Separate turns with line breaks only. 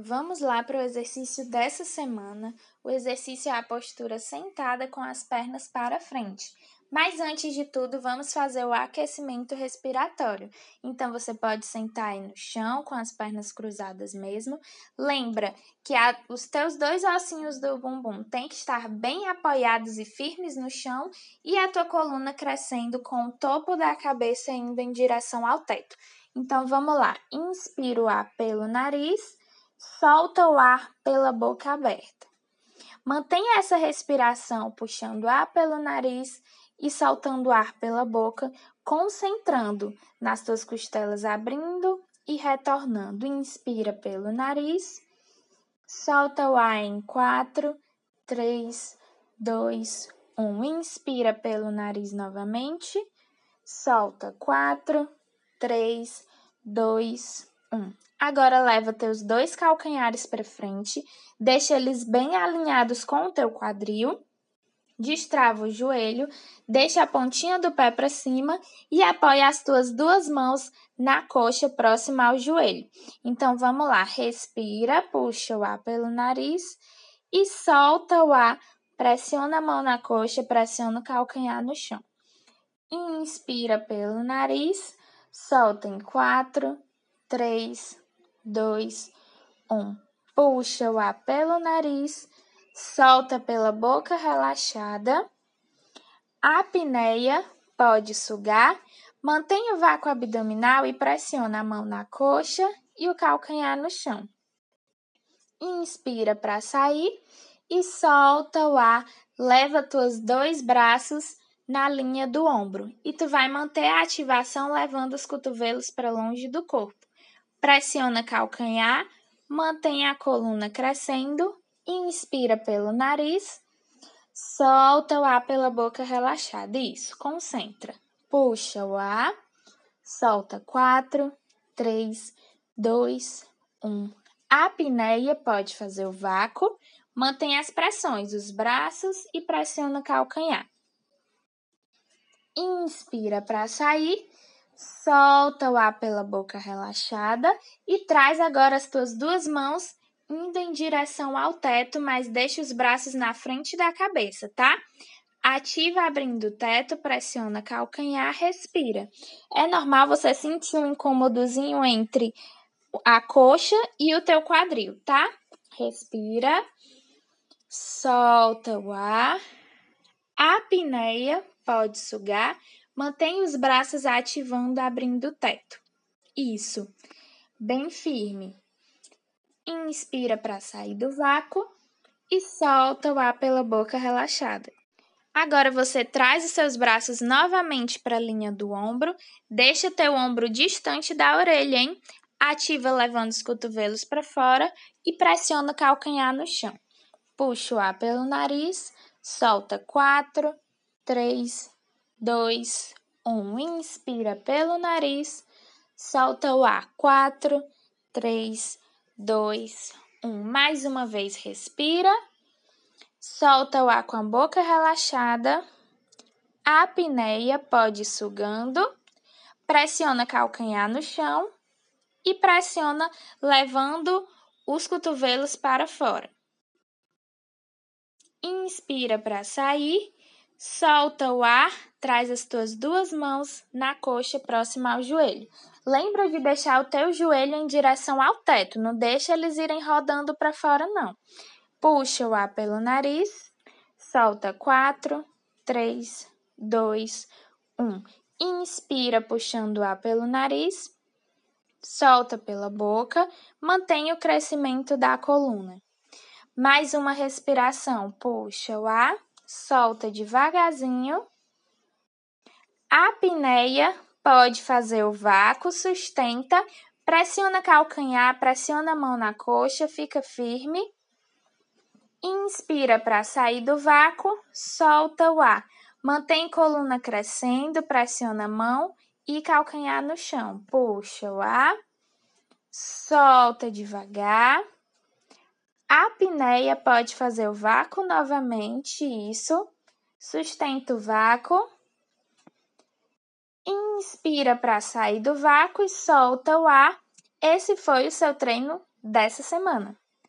Vamos lá para o exercício dessa semana. O exercício é a postura sentada com as pernas para frente. Mas antes de tudo, vamos fazer o aquecimento respiratório. Então, você pode sentar aí no chão com as pernas cruzadas mesmo. Lembra que a, os teus dois ossinhos do bumbum têm que estar bem apoiados e firmes no chão e a tua coluna crescendo com o topo da cabeça indo em direção ao teto. Então, vamos lá. Inspira o ar pelo nariz Solta o ar pela boca aberta. Mantenha essa respiração puxando ar pelo nariz e soltando ar pela boca, concentrando nas tuas costelas abrindo e retornando. Inspira pelo nariz, solta o ar em 4, 3, 2, 1. Inspira pelo nariz novamente, solta 4, 3, 2, 1. Agora leva teus dois calcanhares para frente, deixa eles bem alinhados com o teu quadril. Destrava o joelho, deixa a pontinha do pé para cima e apoia as tuas duas mãos na coxa próxima ao joelho. Então vamos lá, respira, puxa o ar pelo nariz e solta o ar, pressiona a mão na coxa, pressiona o calcanhar no chão. Inspira pelo nariz, solta em quatro, três, dois, um. Puxa o ar pelo nariz, solta pela boca relaxada. A apneia pode sugar. Mantenha o vácuo abdominal e pressiona a mão na coxa e o calcanhar no chão. Inspira para sair e solta o ar. Leva teus dois braços na linha do ombro e tu vai manter a ativação levando os cotovelos para longe do corpo. Pressiona calcanhar, mantém a coluna crescendo, inspira pelo nariz, solta o ar pela boca relaxada. Isso, concentra. Puxa o ar, solta 4, 3, 2, 1. A apneia pode fazer o vácuo, mantém as pressões, os braços e pressiona o calcanhar. Inspira para sair Solta o ar pela boca relaxada e traz agora as tuas duas mãos indo em direção ao teto, mas deixa os braços na frente da cabeça, tá? Ativa abrindo o teto, pressiona calcanhar, respira. É normal você sentir um incômodozinho entre a coxa e o teu quadril, tá? Respira. Solta o ar. A apneia pode sugar Mantenha os braços ativando, abrindo o teto. Isso. Bem firme. Inspira para sair do vácuo e solta o ar pela boca relaxada. Agora você traz os seus braços novamente para a linha do ombro, deixa teu ombro distante da orelha, hein? Ativa levando os cotovelos para fora e pressiona o calcanhar no chão. Puxa o ar pelo nariz, solta 4, 3, 2, 1. Inspira pelo nariz, solta o ar. 4, 3, 2, 1. Mais uma vez, respira, solta o ar com a boca relaxada. A apneia pode ir sugando, pressiona calcanhar no chão e pressiona levando os cotovelos para fora. Inspira para sair Solta o ar, traz as tuas duas mãos na coxa próxima ao joelho. Lembra de deixar o teu joelho em direção ao teto, não deixa eles irem rodando para fora não. Puxa o ar pelo nariz, solta 4, 3, 2, 1. Inspira puxando o ar pelo nariz, solta pela boca, mantém o crescimento da coluna. Mais uma respiração, puxa o ar solta devagarzinho. A apneia pode fazer o vácuo, sustenta, pressiona calcanhar, pressiona a mão na coxa, fica firme. Inspira para sair do vácuo, solta o ar. Mantém coluna crescendo, pressiona a mão e calcanhar no chão. Puxa o ar, solta devagar. A apneia pode fazer o vácuo novamente, isso. Sustenta o vácuo. Inspira para sair do vácuo e solta o ar. Esse foi o seu treino dessa semana.